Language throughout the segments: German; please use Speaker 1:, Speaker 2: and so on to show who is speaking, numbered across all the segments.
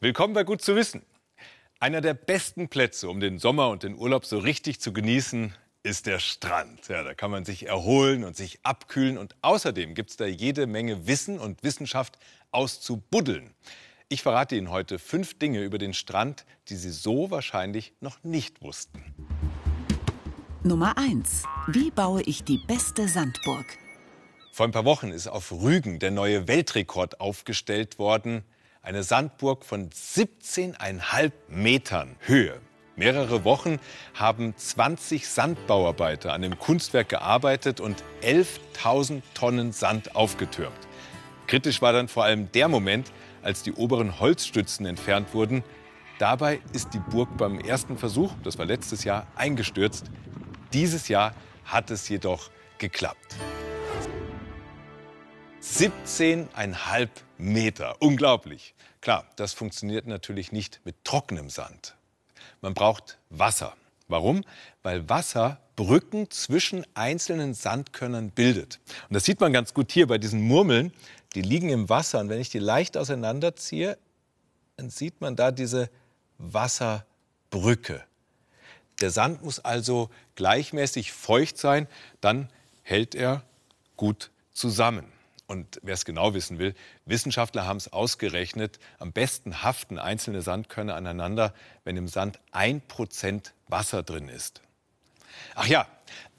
Speaker 1: Willkommen bei Gut zu wissen. Einer der besten Plätze, um den Sommer und den Urlaub so richtig zu genießen, ist der Strand. Ja, da kann man sich erholen und sich abkühlen. Und außerdem gibt es da jede Menge Wissen und Wissenschaft auszubuddeln. Ich verrate Ihnen heute fünf Dinge über den Strand, die Sie so wahrscheinlich noch nicht wussten.
Speaker 2: Nummer 1. Wie baue ich die beste Sandburg?
Speaker 1: Vor ein paar Wochen ist auf Rügen der neue Weltrekord aufgestellt worden. Eine Sandburg von 17,5 Metern Höhe. Mehrere Wochen haben 20 Sandbauarbeiter an dem Kunstwerk gearbeitet und 11.000 Tonnen Sand aufgetürmt. Kritisch war dann vor allem der Moment, als die oberen Holzstützen entfernt wurden. Dabei ist die Burg beim ersten Versuch, das war letztes Jahr, eingestürzt. Dieses Jahr hat es jedoch geklappt. 17,5 Meter. Unglaublich. Klar, das funktioniert natürlich nicht mit trockenem Sand. Man braucht Wasser. Warum? Weil Wasser Brücken zwischen einzelnen Sandkörnern bildet. Und das sieht man ganz gut hier bei diesen Murmeln. Die liegen im Wasser. Und wenn ich die leicht auseinanderziehe, dann sieht man da diese Wasserbrücke. Der Sand muss also gleichmäßig feucht sein, dann hält er gut zusammen. Und wer es genau wissen will, Wissenschaftler haben es ausgerechnet, am besten haften einzelne Sandkörner aneinander, wenn im Sand ein Prozent Wasser drin ist. Ach ja,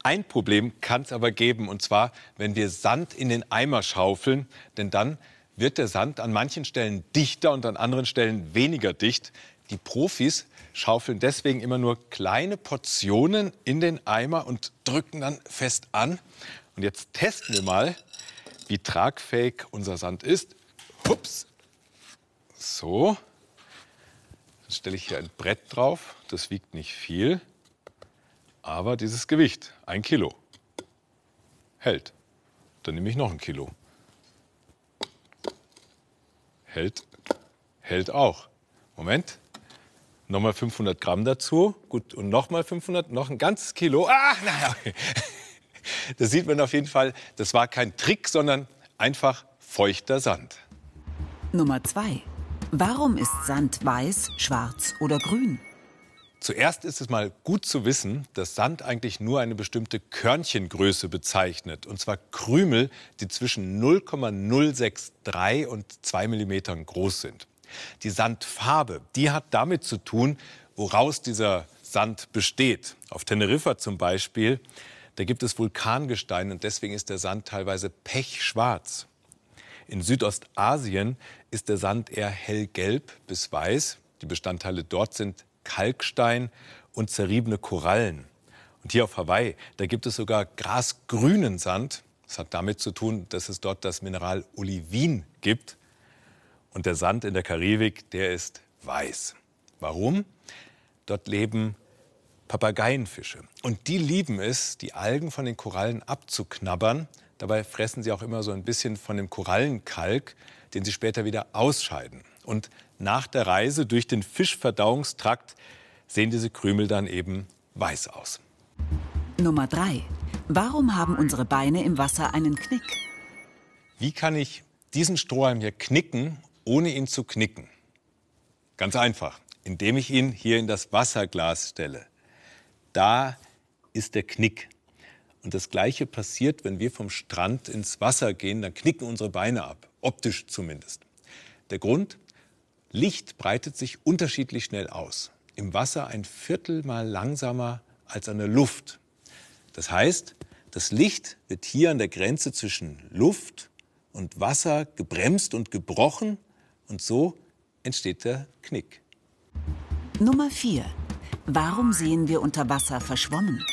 Speaker 1: ein Problem kann es aber geben, und zwar, wenn wir Sand in den Eimer schaufeln, denn dann wird der Sand an manchen Stellen dichter und an anderen Stellen weniger dicht. Die Profis schaufeln deswegen immer nur kleine Portionen in den Eimer und drücken dann fest an. Und jetzt testen wir mal, wie tragfähig unser Sand ist. Ups. So. Dann stelle ich hier ein Brett drauf. Das wiegt nicht viel. Aber dieses Gewicht, ein Kilo, hält. Dann nehme ich noch ein Kilo. Hält, hält auch. Moment. Nochmal 500 Gramm dazu. Gut, und nochmal 500, noch ein ganzes Kilo. Ah, naja. Das sieht man auf jeden Fall. Das war kein Trick, sondern einfach feuchter Sand.
Speaker 2: Nummer 2. Warum ist Sand weiß, schwarz oder grün?
Speaker 1: Zuerst ist es mal gut zu wissen, dass Sand eigentlich nur eine bestimmte Körnchengröße bezeichnet. Und zwar Krümel, die zwischen 0,063 und 2 mm groß sind. Die Sandfarbe, die hat damit zu tun, woraus dieser Sand besteht. Auf Teneriffa zum Beispiel da gibt es Vulkangestein und deswegen ist der Sand teilweise pechschwarz. In Südostasien ist der Sand eher hellgelb bis weiß. Die Bestandteile dort sind Kalkstein und zerriebene Korallen. Und hier auf Hawaii, da gibt es sogar grasgrünen Sand. Das hat damit zu tun, dass es dort das Mineral Olivin gibt. Und der Sand in der Karibik, der ist weiß. Warum? Dort leben Papageienfische. Und die lieben es, die Algen von den Korallen abzuknabbern. Dabei fressen sie auch immer so ein bisschen von dem Korallenkalk, den sie später wieder ausscheiden. Und nach der Reise durch den Fischverdauungstrakt sehen diese Krümel dann eben weiß aus.
Speaker 2: Nummer 3. Warum haben unsere Beine im Wasser einen Knick?
Speaker 1: Wie kann ich diesen Strohhalm hier knicken, ohne ihn zu knicken? Ganz einfach, indem ich ihn hier in das Wasserglas stelle da ist der Knick. Und das Gleiche passiert, wenn wir vom Strand ins Wasser gehen, dann knicken unsere Beine ab, optisch zumindest. Der Grund? Licht breitet sich unterschiedlich schnell aus. Im Wasser ein Viertel mal langsamer als an der Luft. Das heißt, das Licht wird hier an der Grenze zwischen Luft und Wasser gebremst und gebrochen und so entsteht der Knick.
Speaker 2: Nummer 4. Warum sehen wir unter Wasser verschwommen?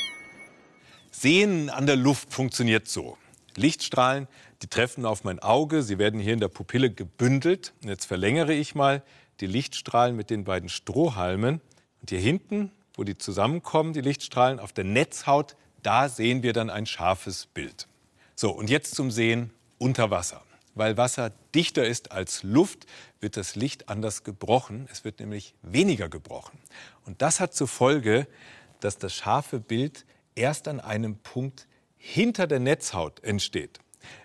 Speaker 1: Sehen an der Luft funktioniert so. Lichtstrahlen, die treffen auf mein Auge, sie werden hier in der Pupille gebündelt. Jetzt verlängere ich mal die Lichtstrahlen mit den beiden Strohhalmen. Und hier hinten, wo die zusammenkommen, die Lichtstrahlen auf der Netzhaut, da sehen wir dann ein scharfes Bild. So, und jetzt zum Sehen unter Wasser. Weil Wasser dichter ist als Luft, wird das Licht anders gebrochen. Es wird nämlich weniger gebrochen. Und das hat zur Folge, dass das scharfe Bild erst an einem Punkt hinter der Netzhaut entsteht.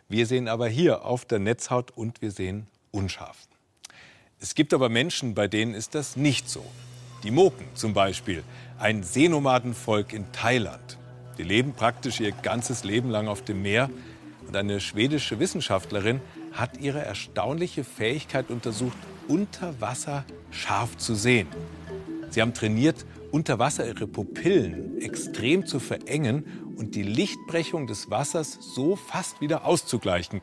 Speaker 1: Wir sehen aber hier auf der Netzhaut und wir sehen unscharf. Es gibt aber Menschen, bei denen ist das nicht so. Die Moken zum Beispiel, ein Seenomadenvolk in Thailand. Die leben praktisch ihr ganzes Leben lang auf dem Meer. Und eine schwedische Wissenschaftlerin hat ihre erstaunliche Fähigkeit untersucht, unter Wasser scharf zu sehen. Sie haben trainiert, unter Wasser ihre Pupillen extrem zu verengen und die Lichtbrechung des Wassers so fast wieder auszugleichen.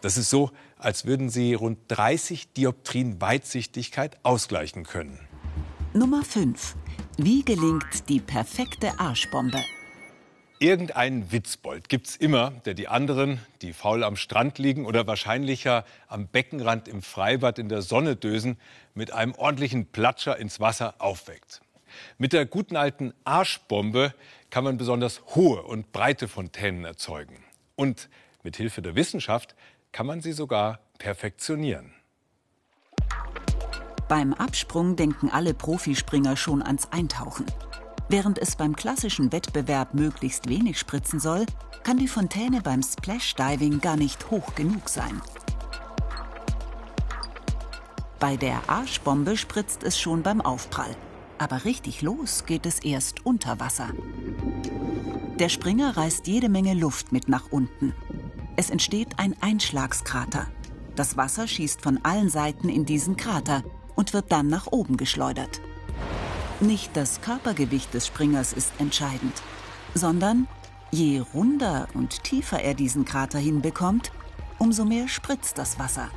Speaker 1: Das ist so, als würden sie rund 30 Dioptrien Weitsichtigkeit ausgleichen können.
Speaker 2: Nummer 5. Wie gelingt die perfekte Arschbombe?
Speaker 1: Irgendeinen Witzbold gibt's immer, der die anderen, die faul am Strand liegen oder wahrscheinlicher am Beckenrand im Freibad in der Sonne dösen, mit einem ordentlichen Platscher ins Wasser aufweckt. Mit der guten alten Arschbombe kann man besonders hohe und breite Fontänen erzeugen. Und mit Hilfe der Wissenschaft kann man sie sogar perfektionieren.
Speaker 2: Beim Absprung denken alle Profispringer schon ans Eintauchen. Während es beim klassischen Wettbewerb möglichst wenig spritzen soll, kann die Fontäne beim Splash-Diving gar nicht hoch genug sein. Bei der Arschbombe spritzt es schon beim Aufprall. Aber richtig los geht es erst unter Wasser. Der Springer reißt jede Menge Luft mit nach unten. Es entsteht ein Einschlagskrater. Das Wasser schießt von allen Seiten in diesen Krater und wird dann nach oben geschleudert. Nicht das Körpergewicht des Springers ist entscheidend, sondern je runder und tiefer er diesen Krater hinbekommt, umso mehr spritzt das Wasser.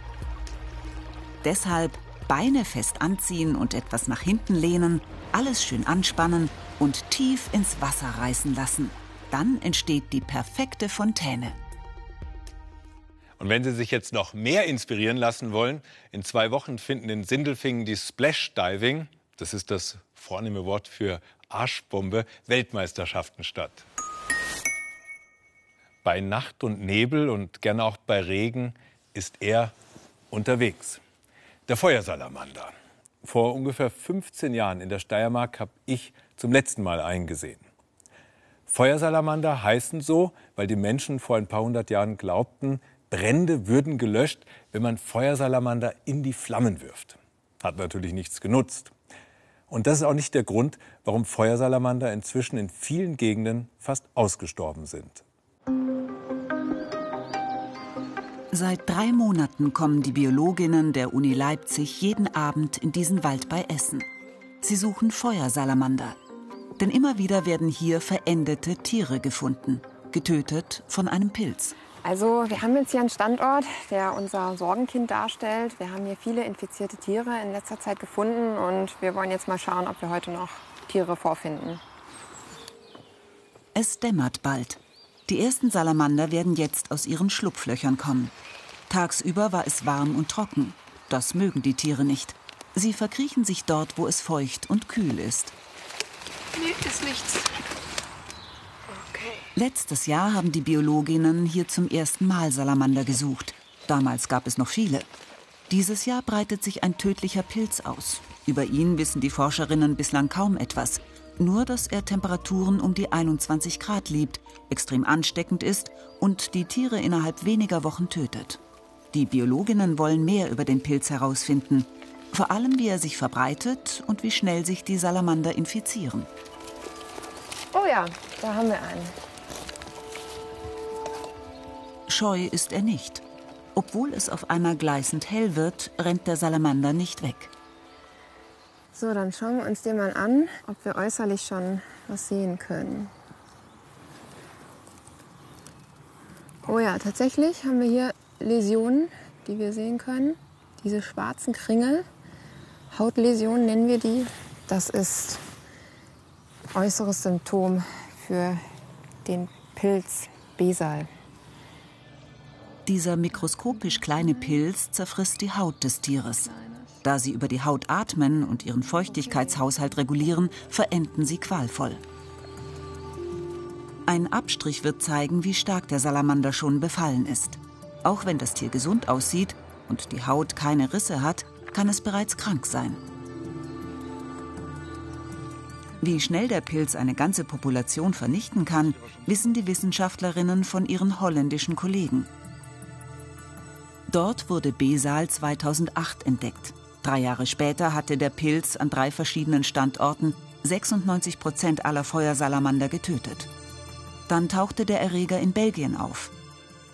Speaker 2: Deshalb Beine fest anziehen und etwas nach hinten lehnen, alles schön anspannen und tief ins Wasser reißen lassen. Dann entsteht die perfekte Fontäne.
Speaker 1: Und wenn Sie sich jetzt noch mehr inspirieren lassen wollen, in zwei Wochen finden in Sindelfingen die Splash Diving, das ist das vornehme Wort für Arschbombe, Weltmeisterschaften statt. Bei Nacht und Nebel und gerne auch bei Regen ist er unterwegs. Der Feuersalamander. Vor ungefähr 15 Jahren in der Steiermark habe ich zum letzten Mal eingesehen. Feuersalamander heißen so, weil die Menschen vor ein paar hundert Jahren glaubten, Brände würden gelöscht, wenn man Feuersalamander in die Flammen wirft. Hat natürlich nichts genutzt. Und das ist auch nicht der Grund, warum Feuersalamander inzwischen in vielen Gegenden fast ausgestorben sind.
Speaker 2: Seit drei Monaten kommen die Biologinnen der Uni Leipzig jeden Abend in diesen Wald bei Essen. Sie suchen Feuersalamander. Denn immer wieder werden hier verendete Tiere gefunden, getötet von einem Pilz.
Speaker 3: Also wir haben jetzt hier einen Standort, der unser Sorgenkind darstellt. Wir haben hier viele infizierte Tiere in letzter Zeit gefunden und wir wollen jetzt mal schauen, ob wir heute noch Tiere vorfinden.
Speaker 2: Es dämmert bald. Die ersten Salamander werden jetzt aus ihren Schlupflöchern kommen. Tagsüber war es warm und trocken. Das mögen die Tiere nicht. Sie verkriechen sich dort, wo es feucht und kühl ist.
Speaker 3: Nee, ist nichts.
Speaker 2: Letztes Jahr haben die Biologinnen hier zum ersten Mal Salamander gesucht. Damals gab es noch viele. Dieses Jahr breitet sich ein tödlicher Pilz aus. Über ihn wissen die Forscherinnen bislang kaum etwas. Nur, dass er Temperaturen um die 21 Grad liebt, extrem ansteckend ist und die Tiere innerhalb weniger Wochen tötet. Die Biologinnen wollen mehr über den Pilz herausfinden. Vor allem, wie er sich verbreitet und wie schnell sich die Salamander infizieren.
Speaker 3: Oh ja, da haben wir einen.
Speaker 2: Scheu ist er nicht. Obwohl es auf einmal gleißend hell wird, rennt der Salamander nicht weg.
Speaker 3: So, dann schauen wir uns den mal an, ob wir äußerlich schon was sehen können. Oh ja, tatsächlich haben wir hier Läsionen, die wir sehen können. Diese schwarzen Kringel, Hautläsionen nennen wir die. Das ist äußeres Symptom für den Pilz Besal.
Speaker 2: Dieser mikroskopisch kleine Pilz zerfrisst die Haut des Tieres. Da sie über die Haut atmen und ihren Feuchtigkeitshaushalt regulieren, verenden sie qualvoll. Ein Abstrich wird zeigen, wie stark der Salamander schon befallen ist. Auch wenn das Tier gesund aussieht und die Haut keine Risse hat, kann es bereits krank sein. Wie schnell der Pilz eine ganze Population vernichten kann, wissen die Wissenschaftlerinnen von ihren holländischen Kollegen. Dort wurde Besal 2008 entdeckt. Drei Jahre später hatte der Pilz an drei verschiedenen Standorten 96 Prozent aller Feuersalamander getötet. Dann tauchte der Erreger in Belgien auf.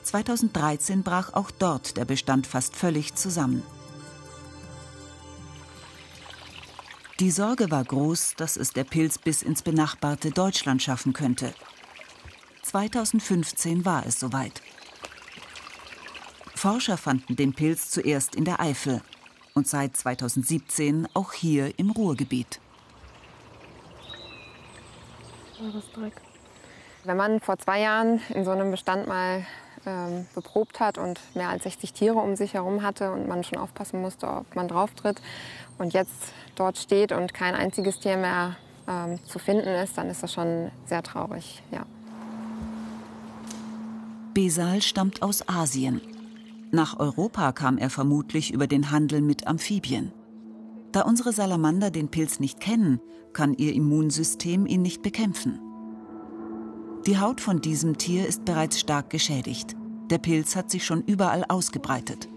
Speaker 2: 2013 brach auch dort der Bestand fast völlig zusammen. Die Sorge war groß, dass es der Pilz bis ins benachbarte Deutschland schaffen könnte. 2015 war es soweit. Forscher fanden den Pilz zuerst in der Eifel und seit 2017 auch hier im Ruhrgebiet.
Speaker 3: Wenn man vor zwei Jahren in so einem Bestand mal ähm, beprobt hat und mehr als 60 Tiere um sich herum hatte und man schon aufpassen musste, ob man drauf tritt und jetzt dort steht und kein einziges Tier mehr ähm, zu finden ist, dann ist das schon sehr traurig. Ja.
Speaker 2: Besal stammt aus Asien. Nach Europa kam er vermutlich über den Handel mit Amphibien. Da unsere Salamander den Pilz nicht kennen, kann ihr Immunsystem ihn nicht bekämpfen. Die Haut von diesem Tier ist bereits stark geschädigt. Der Pilz hat sich schon überall ausgebreitet.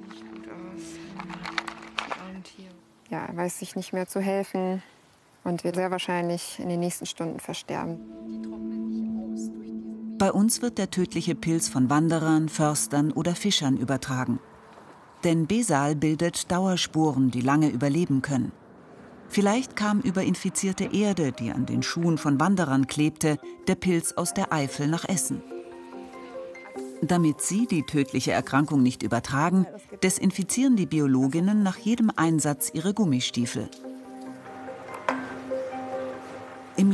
Speaker 3: Ja, er weiß sich nicht mehr zu helfen und wird sehr wahrscheinlich in den nächsten Stunden versterben.
Speaker 2: Bei uns wird der tödliche Pilz von Wanderern, Förstern oder Fischern übertragen. Denn Besal bildet Dauerspuren, die lange überleben können. Vielleicht kam über infizierte Erde, die an den Schuhen von Wanderern klebte, der Pilz aus der Eifel nach Essen. Damit sie die tödliche Erkrankung nicht übertragen, desinfizieren die Biologinnen nach jedem Einsatz ihre Gummistiefel.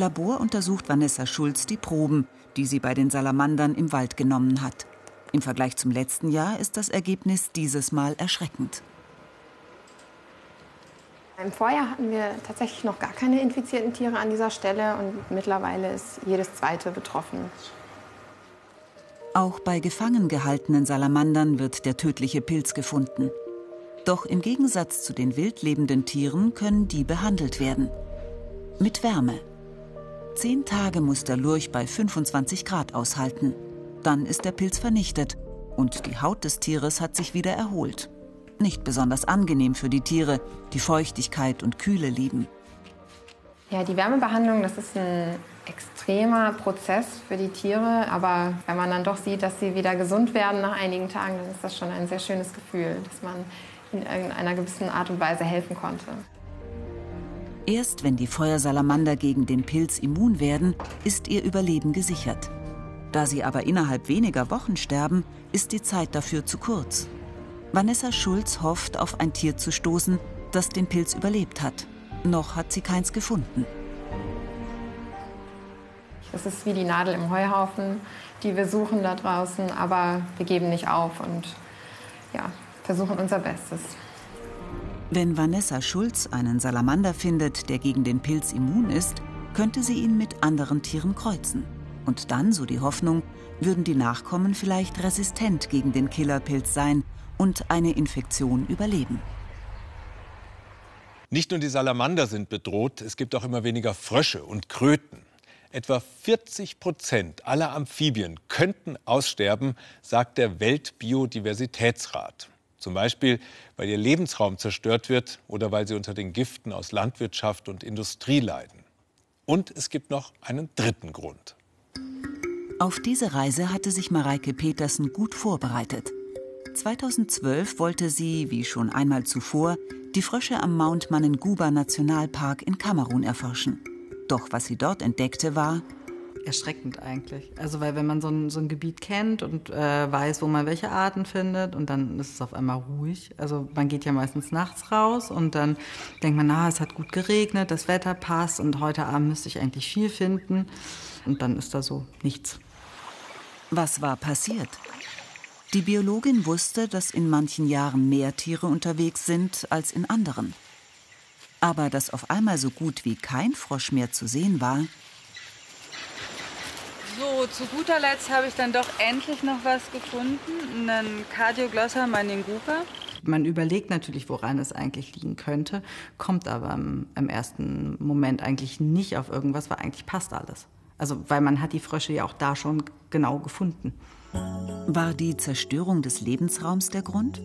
Speaker 2: Labor untersucht Vanessa Schulz die Proben, die sie bei den Salamandern im Wald genommen hat. Im Vergleich zum letzten Jahr ist das Ergebnis dieses Mal erschreckend.
Speaker 3: Im Vorjahr hatten wir tatsächlich noch gar keine infizierten Tiere an dieser Stelle und mittlerweile ist jedes zweite betroffen.
Speaker 2: Auch bei gefangen gehaltenen Salamandern wird der tödliche Pilz gefunden. Doch im Gegensatz zu den wild lebenden Tieren können die behandelt werden. Mit Wärme. Zehn Tage muss der Lurch bei 25 Grad aushalten. Dann ist der Pilz vernichtet und die Haut des Tieres hat sich wieder erholt. Nicht besonders angenehm für die Tiere, die Feuchtigkeit und Kühle lieben.
Speaker 3: Ja, die Wärmebehandlung, das ist ein extremer Prozess für die Tiere. Aber wenn man dann doch sieht, dass sie wieder gesund werden nach einigen Tagen, dann ist das schon ein sehr schönes Gefühl, dass man in irgendeiner gewissen Art und Weise helfen konnte.
Speaker 2: Erst wenn die Feuersalamander gegen den Pilz immun werden, ist ihr Überleben gesichert. Da sie aber innerhalb weniger Wochen sterben, ist die Zeit dafür zu kurz. Vanessa Schulz hofft, auf ein Tier zu stoßen, das den Pilz überlebt hat. Noch hat sie keins gefunden.
Speaker 3: Es ist wie die Nadel im Heuhaufen, die wir suchen da draußen, aber wir geben nicht auf und ja, versuchen unser Bestes.
Speaker 2: Wenn Vanessa Schulz einen Salamander findet, der gegen den Pilz immun ist, könnte sie ihn mit anderen Tieren kreuzen. Und dann, so die Hoffnung, würden die Nachkommen vielleicht resistent gegen den Killerpilz sein und eine Infektion überleben.
Speaker 1: Nicht nur die Salamander sind bedroht, es gibt auch immer weniger Frösche und Kröten. Etwa 40 Prozent aller Amphibien könnten aussterben, sagt der Weltbiodiversitätsrat. Zum Beispiel, weil ihr Lebensraum zerstört wird oder weil sie unter den Giften aus Landwirtschaft und Industrie leiden. Und es gibt noch einen dritten Grund.
Speaker 2: Auf diese Reise hatte sich Mareike Petersen gut vorbereitet. 2012 wollte sie, wie schon einmal zuvor, die Frösche am Mount Manenguba Nationalpark in Kamerun erforschen. Doch was sie dort entdeckte, war
Speaker 4: erschreckend eigentlich. Also weil wenn man so ein, so ein Gebiet kennt und äh, weiß, wo man welche Arten findet und dann ist es auf einmal ruhig. Also man geht ja meistens nachts raus und dann denkt man, na, es hat gut geregnet, das Wetter passt und heute Abend müsste ich eigentlich viel finden und dann ist da so nichts.
Speaker 2: Was war passiert? Die Biologin wusste, dass in manchen Jahren mehr Tiere unterwegs sind als in anderen. Aber dass auf einmal so gut wie kein Frosch mehr zu sehen war,
Speaker 4: so, zu guter Letzt habe ich dann doch endlich noch was gefunden, einen Cardioglossa maninguca. Man überlegt natürlich, woran es eigentlich liegen könnte, kommt aber im, im, ersten Moment eigentlich nicht auf irgendwas, weil eigentlich passt alles. Also, weil man hat die Frösche ja auch da schon genau gefunden.
Speaker 2: War die Zerstörung des Lebensraums der Grund?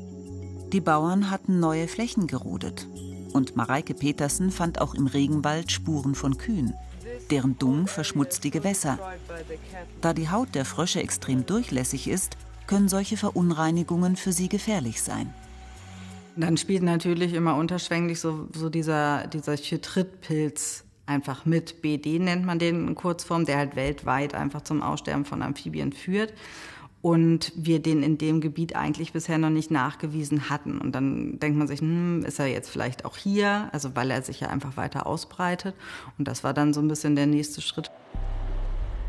Speaker 2: Die Bauern hatten neue Flächen gerodet. Und Mareike Petersen fand auch im Regenwald Spuren von Kühen. Deren Dung verschmutzt die Gewässer. Da die Haut der Frösche extrem durchlässig ist, können solche Verunreinigungen für sie gefährlich sein.
Speaker 4: Dann spielt natürlich immer unterschwänglich so, so dieser, dieser Chytridpilz einfach mit. BD nennt man den in Kurzform, der halt weltweit einfach zum Aussterben von Amphibien führt und wir den in dem Gebiet eigentlich bisher noch nicht nachgewiesen hatten. Und dann denkt man sich, hm, ist er jetzt vielleicht auch hier, also weil er sich ja einfach weiter ausbreitet. Und das war dann so ein bisschen der nächste Schritt.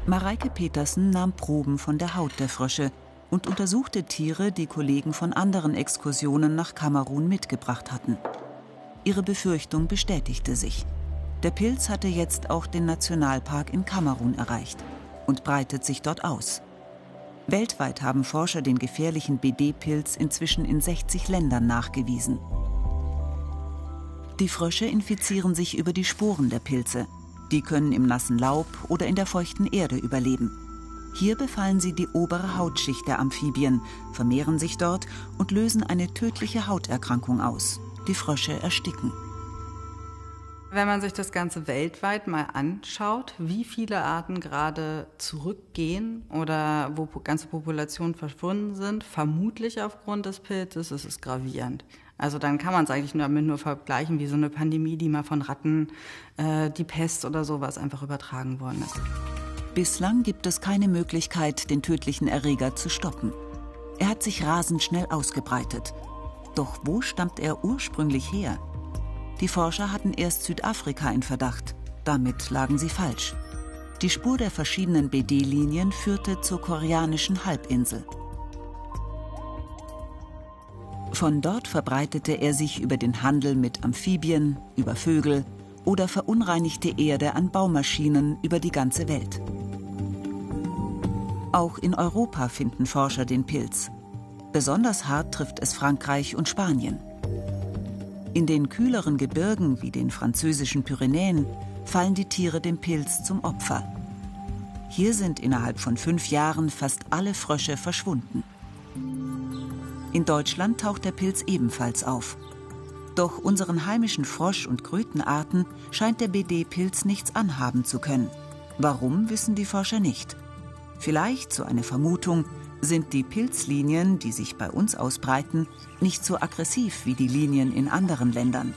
Speaker 2: Mareike Petersen nahm Proben von der Haut der Frösche und untersuchte Tiere, die Kollegen von anderen Exkursionen nach Kamerun mitgebracht hatten. Ihre Befürchtung bestätigte sich. Der Pilz hatte jetzt auch den Nationalpark in Kamerun erreicht und breitet sich dort aus. Weltweit haben Forscher den gefährlichen BD-Pilz inzwischen in 60 Ländern nachgewiesen. Die Frösche infizieren sich über die Sporen der Pilze. Die können im nassen Laub oder in der feuchten Erde überleben. Hier befallen sie die obere Hautschicht der Amphibien, vermehren sich dort und lösen eine tödliche Hauterkrankung aus. Die Frösche ersticken.
Speaker 4: Wenn man sich das Ganze weltweit mal anschaut, wie viele Arten gerade zurückgehen oder wo ganze Populationen verschwunden sind, vermutlich aufgrund des Pilzes, ist es gravierend. Also dann kann man es eigentlich nur damit nur vergleichen wie so eine Pandemie, die mal von Ratten, äh, die Pest oder sowas einfach übertragen worden ist.
Speaker 2: Bislang gibt es keine Möglichkeit, den tödlichen Erreger zu stoppen. Er hat sich rasend schnell ausgebreitet. Doch wo stammt er ursprünglich her? Die Forscher hatten erst Südafrika in Verdacht. Damit lagen sie falsch. Die Spur der verschiedenen BD-Linien führte zur koreanischen Halbinsel. Von dort verbreitete er sich über den Handel mit Amphibien, über Vögel oder verunreinigte Erde an Baumaschinen über die ganze Welt. Auch in Europa finden Forscher den Pilz. Besonders hart trifft es Frankreich und Spanien. In den kühleren Gebirgen wie den französischen Pyrenäen fallen die Tiere dem Pilz zum Opfer. Hier sind innerhalb von fünf Jahren fast alle Frösche verschwunden. In Deutschland taucht der Pilz ebenfalls auf. Doch unseren heimischen Frosch- und Krötenarten scheint der BD-Pilz nichts anhaben zu können. Warum, wissen die Forscher nicht. Vielleicht, so eine Vermutung, sind die Pilzlinien, die sich bei uns ausbreiten, nicht so aggressiv wie die Linien in anderen Ländern.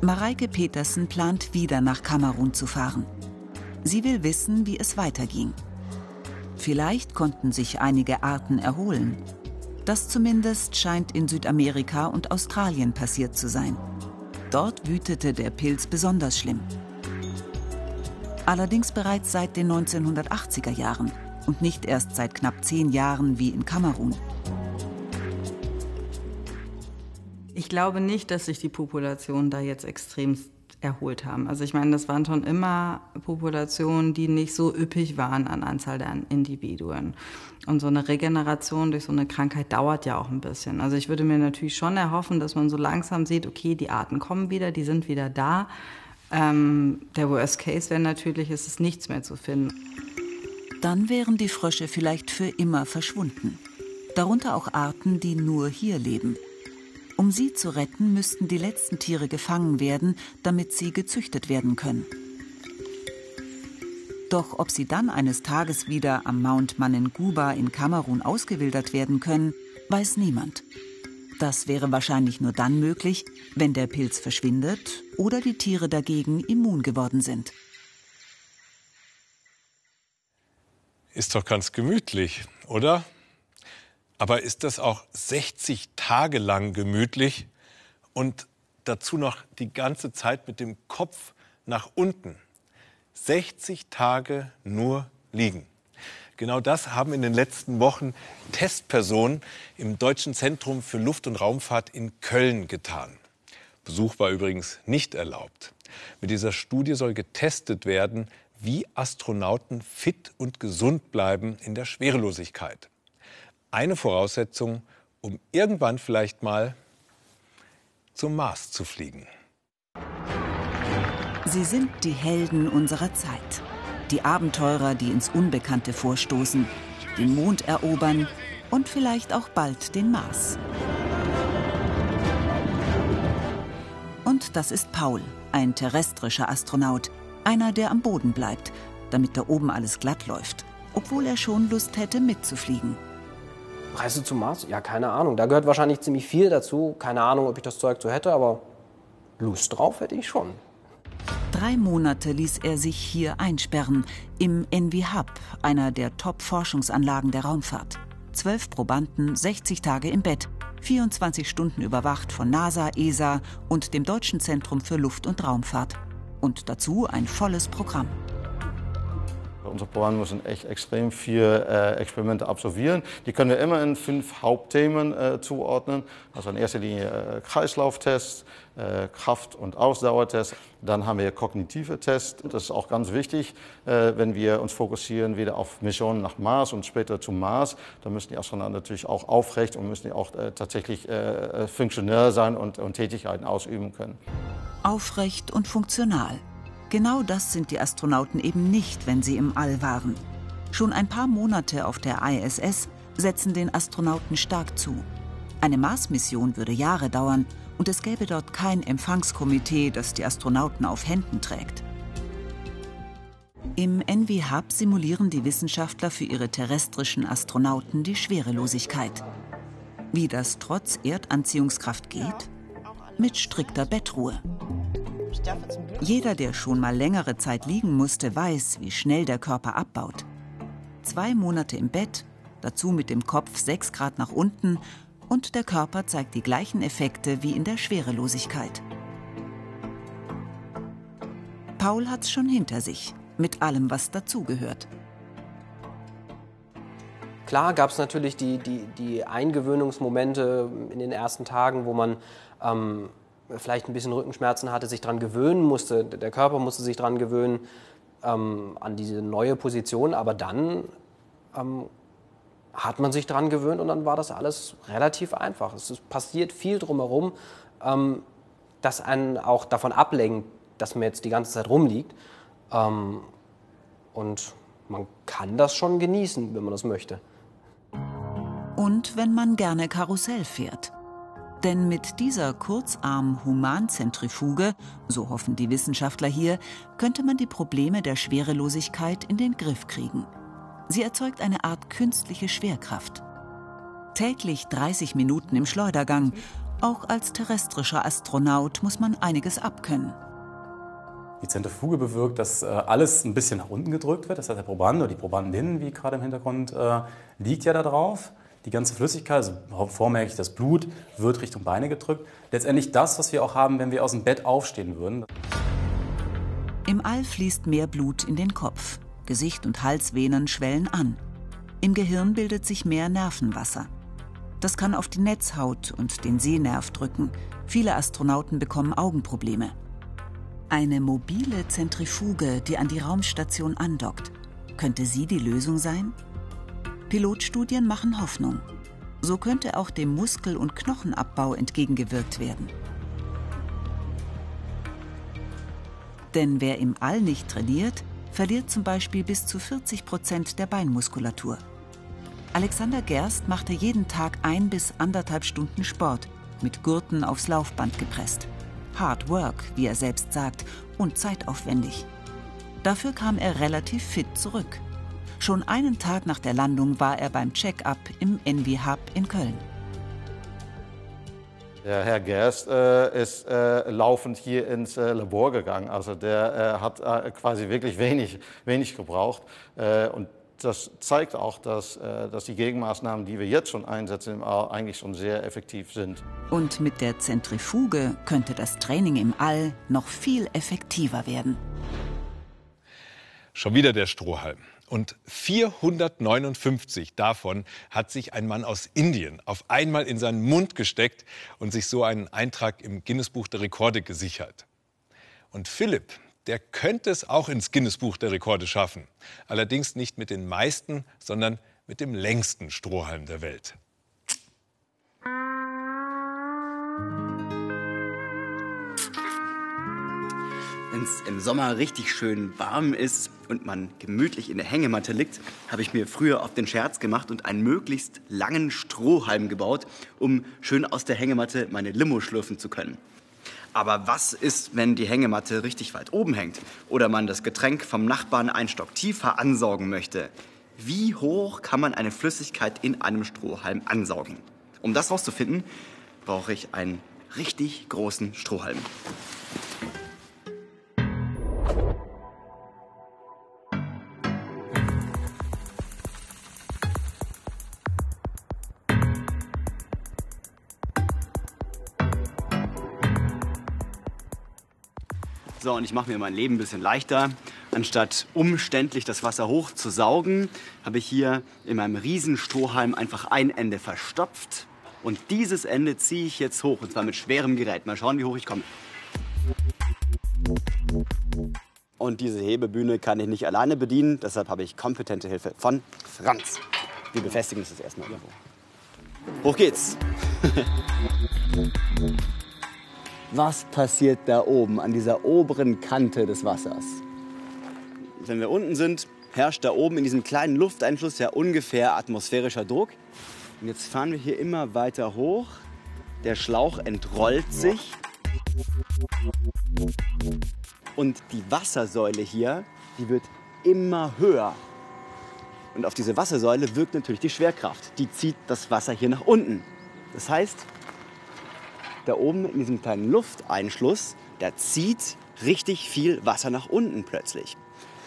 Speaker 2: Mareike Petersen plant wieder nach Kamerun zu fahren. Sie will wissen, wie es weiterging. Vielleicht konnten sich einige Arten erholen. Das zumindest scheint in Südamerika und Australien passiert zu sein. Dort wütete der Pilz besonders schlimm. Allerdings bereits seit den 1980er Jahren und nicht erst seit knapp zehn Jahren wie in Kamerun.
Speaker 4: Ich glaube nicht, dass sich die Populationen da jetzt extrem erholt haben. Also ich meine, das waren schon immer Populationen, die nicht so üppig waren an Anzahl der Individuen. Und so eine Regeneration durch so eine Krankheit dauert ja auch ein bisschen. Also ich würde mir natürlich schon erhoffen, dass man so langsam sieht, okay, die Arten kommen wieder, die sind wieder da. Ähm, der Worst Case wäre natürlich, es ist nichts mehr zu finden.
Speaker 2: Dann wären die Frösche vielleicht für immer verschwunden. Darunter auch Arten, die nur hier leben. Um sie zu retten, müssten die letzten Tiere gefangen werden, damit sie gezüchtet werden können. Doch ob sie dann eines Tages wieder am Mount Manenguba in Kamerun ausgewildert werden können, weiß niemand. Das wäre wahrscheinlich nur dann möglich, wenn der Pilz verschwindet oder die Tiere dagegen immun geworden sind.
Speaker 1: Ist doch ganz gemütlich, oder? Aber ist das auch 60 Tage lang gemütlich und dazu noch die ganze Zeit mit dem Kopf nach unten? 60 Tage nur liegen. Genau das haben in den letzten Wochen Testpersonen im Deutschen Zentrum für Luft- und Raumfahrt in Köln getan. Besuch war übrigens nicht erlaubt. Mit dieser Studie soll getestet werden, wie Astronauten fit und gesund bleiben in der Schwerelosigkeit. Eine Voraussetzung, um irgendwann vielleicht mal zum Mars zu fliegen.
Speaker 2: Sie sind die Helden unserer Zeit. Die Abenteurer, die ins Unbekannte vorstoßen, den Mond erobern Und vielleicht auch bald den Mars. Und das ist Paul, ein terrestrischer Astronaut, einer, der am Boden bleibt, damit da oben alles glatt läuft, obwohl er schon Lust hätte, mitzufliegen.
Speaker 5: Reise zum Mars? Ja, keine Ahnung. Da gehört wahrscheinlich ziemlich viel dazu. Keine Ahnung, ob ich das Zeug so hätte, aber Lust drauf hätte ich schon.
Speaker 2: Drei Monate ließ er sich hier einsperren, im Envy Hub, einer der Top-Forschungsanlagen der Raumfahrt. Zwölf Probanden, 60 Tage im Bett, 24 Stunden überwacht von NASA, ESA und dem Deutschen Zentrum für Luft- und Raumfahrt. Und dazu ein volles Programm.
Speaker 6: Unsere Programme müssen echt extrem viele äh, Experimente absolvieren. Die können wir immer in fünf Hauptthemen äh, zuordnen. Also in erster Linie äh, Kreislauftests, äh, Kraft- und Ausdauertests. Dann haben wir kognitive Tests. Das ist auch ganz wichtig, äh, wenn wir uns fokussieren wieder auf Missionen nach Mars und später zum Mars. Da müssen die Astronauten natürlich auch aufrecht und müssen auch äh, tatsächlich funktionell sein und, und Tätigkeiten ausüben können.
Speaker 2: Aufrecht und funktional. Genau das sind die Astronauten eben nicht, wenn sie im All waren. Schon ein paar Monate auf der ISS setzen den Astronauten stark zu. Eine Mars-Mission würde Jahre dauern und es gäbe dort kein Empfangskomitee, das die Astronauten auf Händen trägt. Im Envy Hub simulieren die Wissenschaftler für ihre terrestrischen Astronauten die Schwerelosigkeit. Wie das trotz Erdanziehungskraft geht? Mit strikter Bettruhe. Jeder, der schon mal längere Zeit liegen musste, weiß, wie schnell der Körper abbaut. Zwei Monate im Bett, dazu mit dem Kopf sechs Grad nach unten und der Körper zeigt die gleichen Effekte wie in der Schwerelosigkeit. Paul hat's schon hinter sich, mit allem, was dazugehört.
Speaker 5: Klar gab es natürlich die, die, die Eingewöhnungsmomente in den ersten Tagen, wo man ähm, vielleicht ein bisschen Rückenschmerzen hatte, sich daran gewöhnen musste, der Körper musste sich daran gewöhnen, ähm, an diese neue Position, aber dann ähm, hat man sich daran gewöhnt und dann war das alles relativ einfach. Es passiert viel drumherum, ähm, das einen auch davon ablenkt, dass man jetzt die ganze Zeit rumliegt. Ähm, und man kann das schon genießen, wenn man das möchte.
Speaker 2: Und wenn man gerne Karussell fährt. Denn mit dieser Kurzarm-Humanzentrifuge, so hoffen die Wissenschaftler hier, könnte man die Probleme der Schwerelosigkeit in den Griff kriegen. Sie erzeugt eine Art künstliche Schwerkraft. Täglich 30 Minuten im Schleudergang. Auch als terrestrischer Astronaut muss man einiges abkönnen.
Speaker 7: Die Zentrifuge bewirkt, dass äh, alles ein bisschen nach unten gedrückt wird. Das heißt, der Proband oder die Probandin, wie gerade im Hintergrund, äh, liegt ja da drauf die ganze Flüssigkeit, also vormerklich das Blut, wird Richtung Beine gedrückt. Letztendlich das, was wir auch haben, wenn wir aus dem Bett aufstehen würden.
Speaker 2: Im All fließt mehr Blut in den Kopf. Gesicht und Halsvenen schwellen an. Im Gehirn bildet sich mehr Nervenwasser. Das kann auf die Netzhaut und den Sehnerv drücken. Viele Astronauten bekommen Augenprobleme. Eine mobile Zentrifuge, die an die Raumstation andockt. Könnte sie die Lösung sein? Pilotstudien machen Hoffnung. So könnte auch dem Muskel- und Knochenabbau entgegengewirkt werden. Denn wer im All nicht trainiert, verliert zum Beispiel bis zu 40 Prozent der Beinmuskulatur. Alexander Gerst machte jeden Tag ein bis anderthalb Stunden Sport, mit Gurten aufs Laufband gepresst. Hard Work, wie er selbst sagt, und zeitaufwendig. Dafür kam er relativ fit zurück. Schon einen Tag nach der Landung war er beim Check-up im Envy Hub in Köln.
Speaker 6: Der Herr Gerst äh, ist äh, laufend hier ins äh, Labor gegangen. Also der äh, hat äh, quasi wirklich wenig, wenig gebraucht. Äh, und das zeigt auch, dass, dass die Gegenmaßnahmen, die wir jetzt schon einsetzen, eigentlich schon sehr effektiv sind.
Speaker 2: Und mit der Zentrifuge könnte das Training im All noch viel effektiver werden.
Speaker 1: Schon wieder der Strohhalm. Und 459 davon hat sich ein Mann aus Indien auf einmal in seinen Mund gesteckt und sich so einen Eintrag im Guinness-Buch der Rekorde gesichert. Und Philipp, der könnte es auch ins Guinness-Buch der Rekorde schaffen. Allerdings nicht mit den meisten, sondern mit dem längsten Strohhalm der Welt.
Speaker 8: Wenn es im Sommer richtig schön warm ist und man gemütlich in der Hängematte liegt, habe ich mir früher oft den Scherz gemacht und einen möglichst langen Strohhalm gebaut, um schön aus der Hängematte meine Limo schlürfen zu können. Aber was ist, wenn die Hängematte richtig weit oben hängt oder man das Getränk vom Nachbarn einen Stock tiefer ansaugen möchte? Wie hoch kann man eine Flüssigkeit in einem Strohhalm ansaugen? Um das herauszufinden, brauche ich einen richtig großen Strohhalm. So, und ich mache mir mein Leben ein bisschen leichter. Anstatt umständlich das Wasser hoch zu saugen, habe ich hier in meinem Riesenstrohhalm einfach ein Ende verstopft. Und dieses Ende ziehe ich jetzt hoch, und zwar mit schwerem Gerät. Mal schauen, wie hoch ich komme. Und diese Hebebühne kann ich nicht alleine bedienen, deshalb habe ich kompetente Hilfe von Franz. Wir befestigen das erstmal irgendwo. Hoch geht's. Was passiert da oben an dieser oberen Kante des Wassers? Wenn wir unten sind, herrscht da oben in diesem kleinen Lufteinfluss ja ungefähr atmosphärischer Druck. Und jetzt fahren wir hier immer weiter hoch. Der Schlauch entrollt sich. Und die Wassersäule hier, die wird immer höher. Und auf diese Wassersäule wirkt natürlich die Schwerkraft. Die zieht das Wasser hier nach unten. Das heißt, da oben in diesem kleinen Lufteinschluss, da zieht richtig viel Wasser nach unten plötzlich.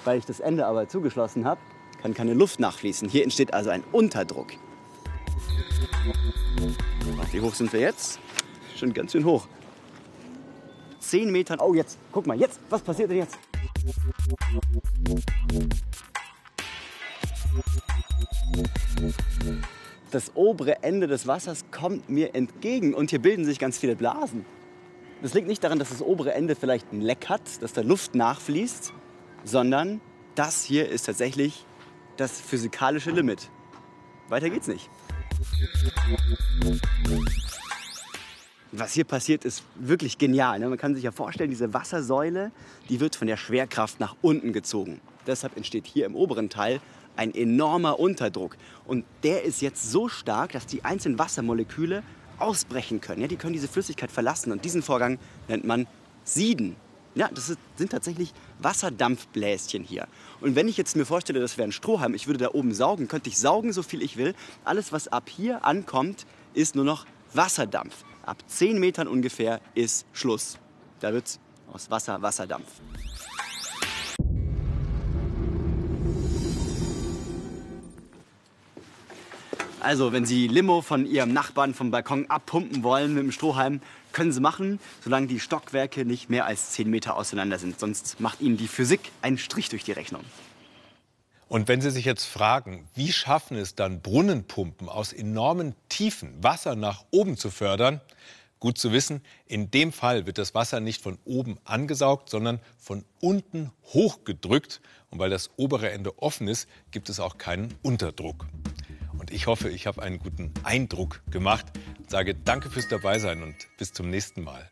Speaker 8: Weil ich das Ende aber zugeschlossen habe, kann keine Luft nachfließen. Hier entsteht also ein Unterdruck. Wie hoch sind wir jetzt? Schon ganz schön hoch. Zehn Metern. Oh, jetzt, guck mal, jetzt, was passiert denn jetzt? Das obere Ende des Wassers kommt mir entgegen und hier bilden sich ganz viele Blasen. Das liegt nicht daran, dass das obere Ende vielleicht ein Leck hat, dass da Luft nachfließt, sondern das hier ist tatsächlich das physikalische Limit. Weiter geht's nicht. Was hier passiert, ist wirklich genial. Ne? Man kann sich ja vorstellen, diese Wassersäule, die wird von der Schwerkraft nach unten gezogen. Deshalb entsteht hier im oberen Teil ein enormer Unterdruck. Und der ist jetzt so stark, dass die einzelnen Wassermoleküle ausbrechen können. Ja, die können diese Flüssigkeit verlassen und diesen Vorgang nennt man Sieden. Ja, das sind tatsächlich Wasserdampfbläschen hier. Und wenn ich jetzt mir vorstelle, das wäre ein Strohhalm, ich würde da oben saugen, könnte ich saugen, so viel ich will. Alles, was ab hier ankommt, ist nur noch Wasserdampf. Ab 10 Metern ungefähr ist Schluss. Da wird aus Wasser Wasserdampf. Also, wenn Sie Limo von Ihrem Nachbarn vom Balkon abpumpen wollen mit dem Strohhalm, können Sie machen, solange die Stockwerke nicht mehr als 10 Meter auseinander sind. Sonst macht Ihnen die Physik einen Strich durch die Rechnung.
Speaker 1: Und wenn Sie sich jetzt fragen, wie schaffen es dann Brunnenpumpen aus enormen Tiefen Wasser nach oben zu fördern, gut zu wissen, in dem Fall wird das Wasser nicht von oben angesaugt, sondern von unten hochgedrückt. Und weil das obere Ende offen ist, gibt es auch keinen Unterdruck. Und ich hoffe, ich habe einen guten Eindruck gemacht. Sage danke fürs Dabeisein und bis zum nächsten Mal.